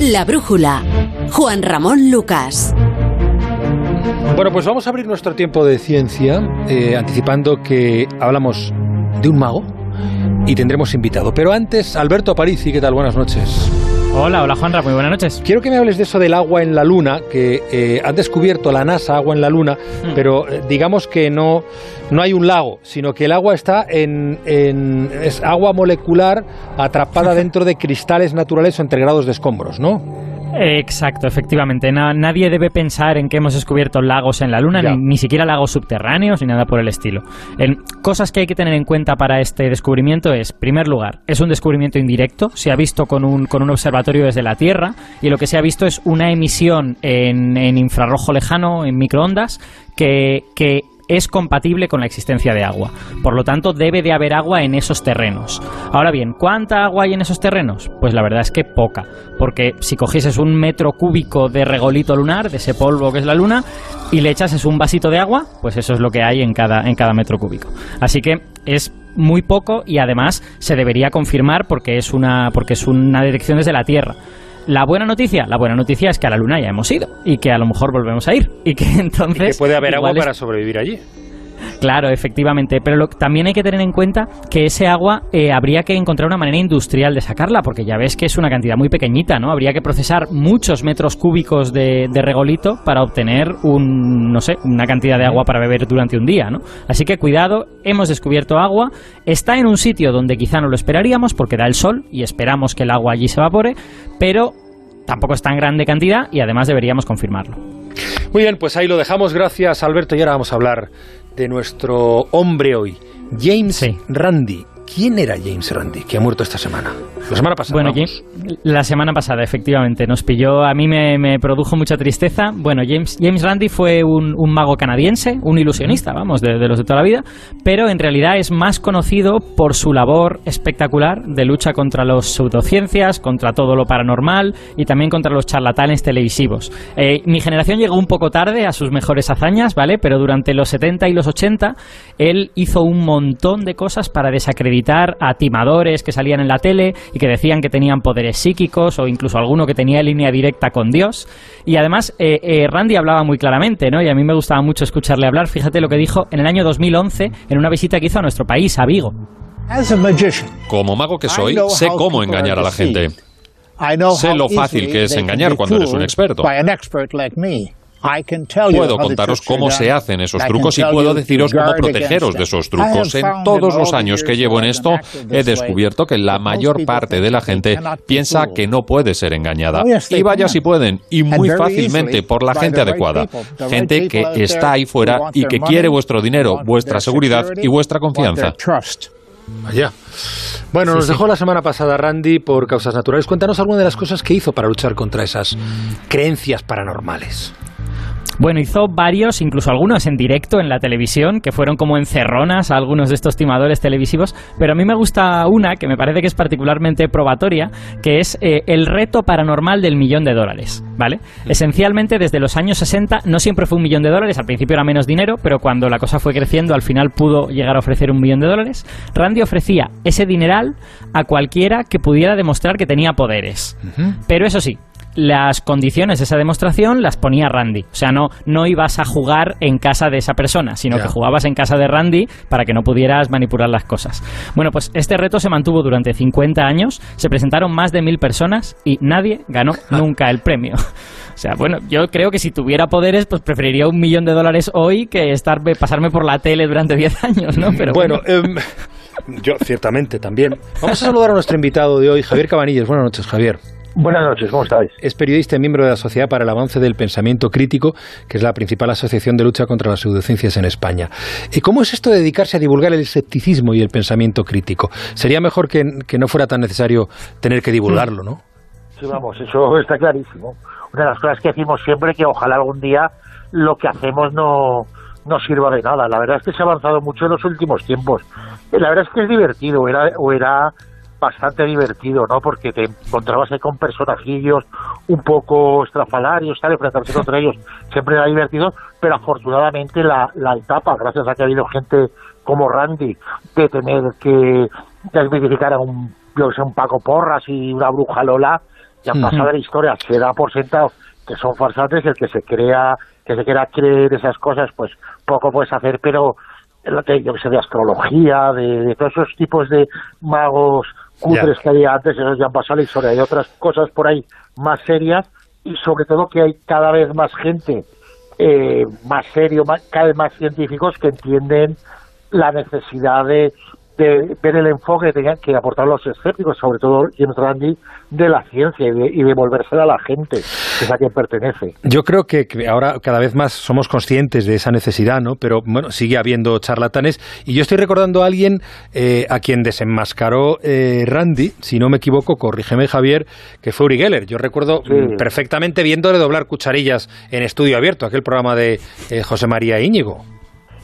La brújula. Juan Ramón Lucas. Bueno, pues vamos a abrir nuestro tiempo de ciencia eh, anticipando que hablamos de un mago y tendremos invitado. Pero antes, Alberto Aparici, ¿qué tal? Buenas noches. Hola, hola Juanra, muy buenas noches. Quiero que me hables de eso del agua en la Luna, que eh, han descubierto la NASA agua en la Luna, Hmm. pero eh, digamos que no, no hay un lago, sino que el agua está en, en- es agua molecular atrapada dentro de cristales naturales o entre grados de escombros, ¿no? Exacto, efectivamente. Na- nadie debe pensar en que hemos descubierto lagos en la Luna, ni, ni siquiera lagos subterráneos, ni nada por el estilo. En cosas que hay que tener en cuenta para este descubrimiento es, primer lugar, es un descubrimiento indirecto, se ha visto con un, con un observatorio desde la Tierra, y lo que se ha visto es una emisión en, en infrarrojo lejano, en microondas, que, que es compatible con la existencia de agua. Por lo tanto, debe de haber agua en esos terrenos. Ahora bien, ¿cuánta agua hay en esos terrenos? Pues la verdad es que poca, porque si cogieses un metro cúbico de regolito lunar, de ese polvo que es la luna, y le echases un vasito de agua, pues eso es lo que hay en cada, en cada metro cúbico. Así que es muy poco y además se debería confirmar porque es una, porque es una detección desde la Tierra. La buena noticia, la buena noticia es que a la Luna ya hemos ido y que a lo mejor volvemos a ir y que Y entonces que puede haber agua es- para sobrevivir allí. Claro, efectivamente, pero lo- también hay que tener en cuenta que ese agua eh, habría que encontrar una manera industrial de sacarla, porque ya ves que es una cantidad muy pequeñita, ¿no? Habría que procesar muchos metros cúbicos de, de regolito para obtener un, no sé, una cantidad de agua para beber durante un día, ¿no? Así que cuidado, hemos descubierto agua, está en un sitio donde quizá no lo esperaríamos porque da el sol y esperamos que el agua allí se evapore, pero tampoco es tan grande cantidad y además deberíamos confirmarlo. Muy bien, pues ahí lo dejamos. Gracias, Alberto. Y ahora vamos a hablar de nuestro hombre hoy, James Sí. Randi. ¿Quién era James Randi, que ha muerto esta semana? La semana pasada. Bueno. James- la semana pasada, efectivamente, nos pilló, a mí me, me produjo mucha tristeza. Bueno, James, James Randi fue un, un mago canadiense, un ilusionista, vamos, de, de los de toda la vida, pero en realidad es más conocido por su labor espectacular de lucha contra las pseudociencias, contra todo lo paranormal y también contra los charlatanes televisivos. Eh, mi generación llegó un poco tarde a sus mejores hazañas, ¿vale? Pero durante los 70 y los 80 él hizo un montón de cosas para desacreditar a timadores que salían en la tele y que decían que tenían poderes psíquicos o incluso alguno que tenía línea directa con Dios. Y además, eh, eh, Randy hablaba muy claramente, ¿no? Y a mí me gustaba mucho escucharle hablar. Fíjate lo que dijo en el año 2011 en una visita que hizo a nuestro país, a Vigo. Como mago que soy, sé cómo engañar a la gente. Sé lo fácil que es engañar cuando eres un experto. Puedo contaros cómo se hacen esos trucos y puedo deciros cómo protegeros de esos trucos. En todos los años que llevo en esto, he descubierto que la mayor parte de la gente piensa que no puede ser engañada. Y vaya si pueden, y muy fácilmente por la gente adecuada. Gente que está ahí fuera y que quiere vuestro dinero, vuestra seguridad y vuestra confianza. Vaya. Bueno, nos dejó la semana pasada Randy por causas naturales. Cuéntanos alguna de las cosas que hizo para luchar contra esas creencias paranormales. Bueno, hizo varios, incluso algunos en directo en la televisión, que fueron como encerronas a algunos de estos timadores televisivos, pero a mí me gusta una que me parece que es particularmente probatoria, que es eh, el reto paranormal del millón de dólares, ¿vale? Esencialmente, desde los años 60 no siempre fue un millón de dólares, al principio era menos dinero, pero cuando la cosa fue creciendo, al final pudo llegar a ofrecer un millón de dólares. Randy ofrecía ese dineral a cualquiera que pudiera demostrar que tenía poderes. Pero eso sí, las condiciones de esa demostración las ponía Randy. O sea, no, no ibas a jugar en casa de esa persona, sino que jugabas en casa de Randy para que no pudieras manipular las cosas. Bueno, pues este reto se mantuvo durante 50 años, se presentaron más de mil personas y nadie ganó nunca el premio. O sea, bueno, yo creo que si tuviera poderes, pues preferiría un millón de dólares hoy que estar pasarme por la tele durante 10 años, ¿no? Pero bueno, em, yo ciertamente también. Vamos a saludar a nuestro invitado de hoy, Javier Cabanilles. Buenas noches, Javier. Buenas noches, ¿cómo estáis? Es periodista y miembro de la Sociedad para el Avance del Pensamiento Crítico, que es la principal asociación de lucha contra las pseudociencias en España. ¿Y cómo es esto de dedicarse a divulgar el escepticismo y el pensamiento crítico? Sería mejor que, que no fuera tan necesario tener que divulgarlo, ¿no? Sí, vamos, eso está clarísimo. Una de las cosas que decimos siempre que ojalá algún día lo que hacemos no, no sirva de nada. La verdad es que se ha avanzado mucho en los últimos tiempos. La verdad es que es divertido, era, o era bastante divertido, ¿no? Porque te encontrabas ahí con personajillos un poco estrafalarios, tal, enfrentarse contra ellos siempre era divertido, pero afortunadamente la, la etapa, gracias a que ha habido gente como Randy, de tener que desmitificar a un, yo sé, un Paco Porras y una bruja Lola, Ya han pasado la historia, se da por sentado que son farsantes, el que se crea, que se quiera creer esas cosas, pues poco puedes hacer, pero lo que yo sé, de astrología, de, todos esos tipos de magos cutres que había antes, esos ya han pasado la historia. Hay otras cosas por ahí más serias y sobre todo que hay cada vez más gente eh, más serio, más, cada vez más científicos que entienden la necesidad de de ver el enfoque que tenían que aportar los escépticos, sobre todo James Randi, de la ciencia y de, y a la gente, que es a quien pertenece. Yo creo que ahora cada vez más somos conscientes de esa necesidad, ¿no? Pero bueno, sigue habiendo charlatanes. Y yo estoy recordando a alguien eh, a quien desenmascaró eh, Randy, si no me equivoco, corrígeme Javier, que fue Uri Geller. Yo recuerdo perfectamente viéndole doblar cucharillas en estudio abierto, aquel programa de eh, José María Íñigo.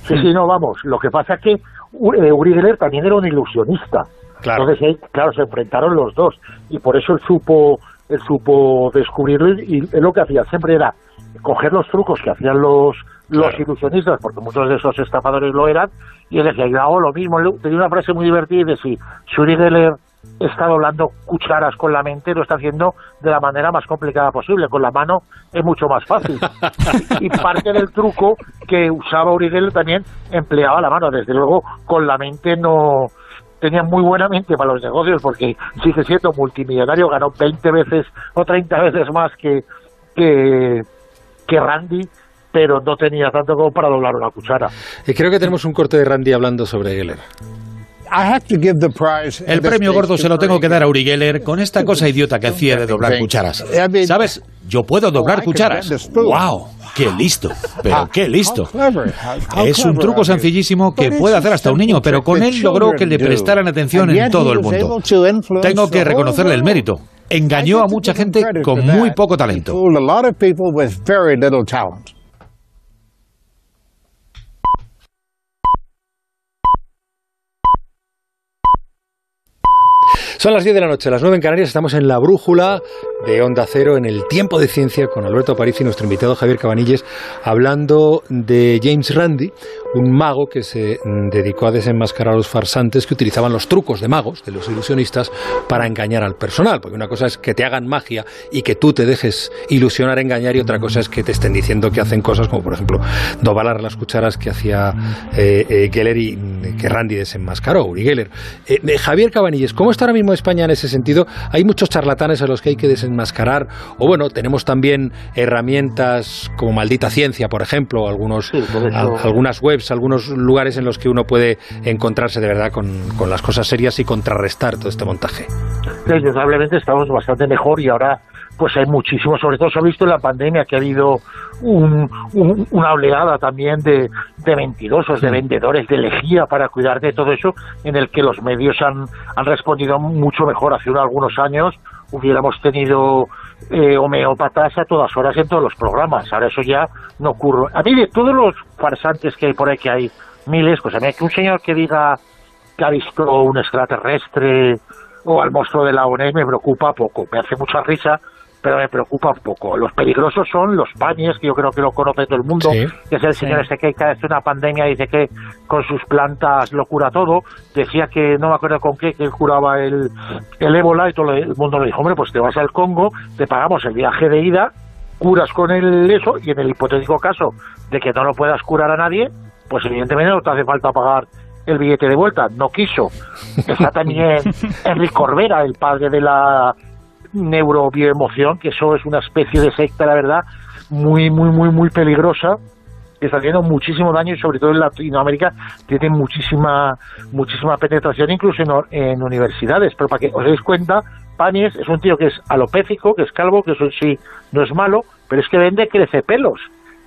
Sí, sí, no, vamos. Lo que pasa es que eh, Uri Geller también era un ilusionista. Claro. Entonces, claro, se enfrentaron los dos. Y por eso él supo, él supo descubrirlo y, lo que hacía siempre era coger los trucos que hacían los, los ilusionistas, porque muchos de esos estafadores lo eran, y él decía, yo hago lo mismo. Tenía una frase muy divertida y decía, si Uri Geller está doblando cucharas con la mente, lo está haciendo de la manera más complicada posible. Con la mano es mucho más fácil. y parte del truco que usaba Uri Geller también empleaba la mano. Desde luego, con la mente no tenía muy buena mente para los negocios porque sigue siendo multimillonario, ganó 20 veces o 30 veces más que, que, Randy pero no tenía tanto como para doblar una cuchara. Y creo que tenemos un corte de Randy hablando sobre Geller. El premio gordo se lo tengo que dar a Uri Geller con esta cosa idiota que hacía de doblar cucharas. ¿Sabes? Yo puedo doblar cucharas. ¡Wow! ¡Qué listo! Pero qué listo. Es un truco sencillísimo que puede hacer hasta un niño, pero con él logró que le prestaran atención en todo el mundo. Tengo que reconocerle el mérito. Engañó a mucha gente con muy poco talento. Son las 10 de la noche, las 9 en Canarias, estamos en la brújula de Onda Cero en el tiempo de ciencia con Alberto París y nuestro invitado Javier Cabanilles hablando de James Randi, un mago que se dedicó a desenmascarar a los farsantes que utilizaban los trucos de magos, de los ilusionistas, para engañar al personal. Porque una cosa es que te hagan magia y que tú te dejes ilusionar, engañar, y otra cosa es que te estén diciendo que hacen cosas como, por ejemplo, doblar las cucharas que hacía eh, eh, Geller y que Randy desenmascaró, Uri Geller. Eh, Javier Cabanilles, ¿cómo está ahora mismo España en ese sentido? Hay muchos charlatanes a los que hay que desenmascarar, o bueno, tenemos también herramientas como Maldita Ciencia, por ejemplo, algunos, algunas webs algunos lugares en los que uno puede encontrarse de verdad con, las cosas serias y contrarrestar todo este montaje. indudablemente estamos bastante mejor y ahora pues hay muchísimo, sobre todo se ha visto en la pandemia que ha habido una oleada también de, de mentirosos, de vendedores, de lejía para cuidar de todo eso, en el que los medios han, han respondido mucho mejor. Hace algunos años hubiéramos tenido eh, homeópatas a todas horas en todos los programas. Ahora eso ya no ocurre. A mí de todos los farsantes que hay por ahí, que hay miles, pues a mí que un señor que diga que ha visto un extraterrestre o al monstruo de la ONU me preocupa poco. Me hace mucha risa pero me preocupa un poco. Los peligrosos son los bañes, que yo creo que lo conoce todo el mundo, que es el señor este que cada vez una pandemia dice que con sus plantas lo cura todo. Decía que, no me acuerdo con qué, que curaba el, el ébola y todo el mundo le dijo, hombre, pues te vas al Congo, te pagamos el viaje de ida, curas con el eso y en el hipotético caso de que no lo puedas curar a nadie, pues evidentemente no te hace falta pagar el billete de vuelta, no quiso. Está también Enrique Corbera, el padre de la neurobioemoción, que eso es una especie de secta, la verdad, muy, muy, muy, muy peligrosa, que está haciendo muchísimo daño y sobre todo en Latinoamérica tiene muchísima, muchísima penetración incluso en, universidades. Pero para que os deis cuenta, Panies es un tío que es alopécico, que es calvo, que eso sí no es malo, pero es que vende crece pelos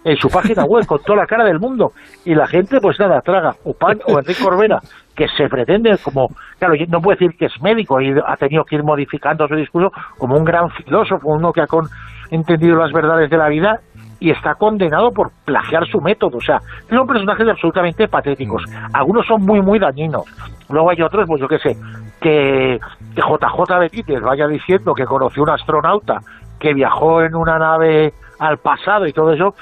en su página web con toda la cara del mundo y la gente pues nada traga o pan o Enrique Corbera que se pretende como claro no puede decir que es médico y ha tenido que ir modificando su discurso como un gran filósofo uno que ha entendido las verdades de la vida y está condenado por plagiar su método. O sea, son personajes absolutamente patéticos. Algunos son muy, muy dañinos. Luego hay otros, pues yo qué sé, que, que JJ Benítez vaya diciendo que conoció un astronauta que viajó en una nave al pasado y todo eso,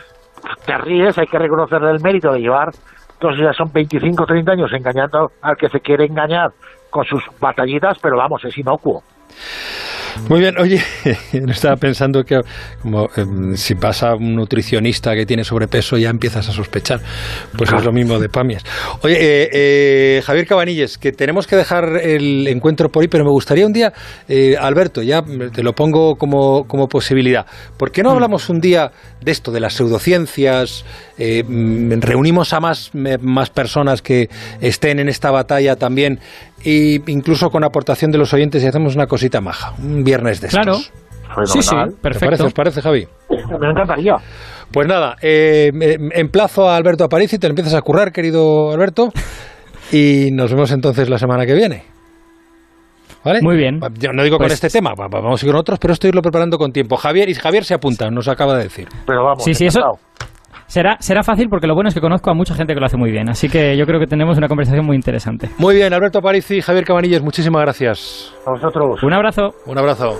te ríes, hay que reconocerle el mérito de llevar, entonces ya son 25 o 30 años engañando al que se quiere engañar con sus batallitas, pero vamos, es inocuo. Muy bien, oye, estaba pensando que como em, si pasa un nutricionista que tiene sobrepeso ya empiezas a sospechar. Pues es lo mismo de Pamias. Oye, eh, eh, Javier Cabanilles, que tenemos que dejar el encuentro por ahí, pero me gustaría un día, eh, Alberto, ya te lo pongo como, como posibilidad. ¿Por qué no mm. hablamos un día de esto, de las pseudociencias? Mm, reunimos a más, más personas que estén en esta batalla también e incluso con aportación de los oyentes y hacemos una cosita maja, un viernes de estos. Claro. Sí, sí, perfecto. ¿Os parece, Javi? Me encantaría. Pues nada, eh, emplazo a Alberto Aparici, te lo empiezas a currar, querido Alberto, y nos vemos entonces la semana que viene. ¿Vale? Muy bien. Yo no digo con pues este tema, vamos a ir con otros, pero esto irlo preparando con tiempo. Javier y Javier se apunta, nos acaba de decir. Pero vamos, sí, sí, eso, Será, será fácil porque lo bueno es que conozco a mucha gente que lo hace muy bien. Así que yo creo que tenemos una conversación muy interesante. Muy bien, Alberto París y Javier Cabanilles, muchísimas gracias. A vosotros. Un abrazo. Un abrazo.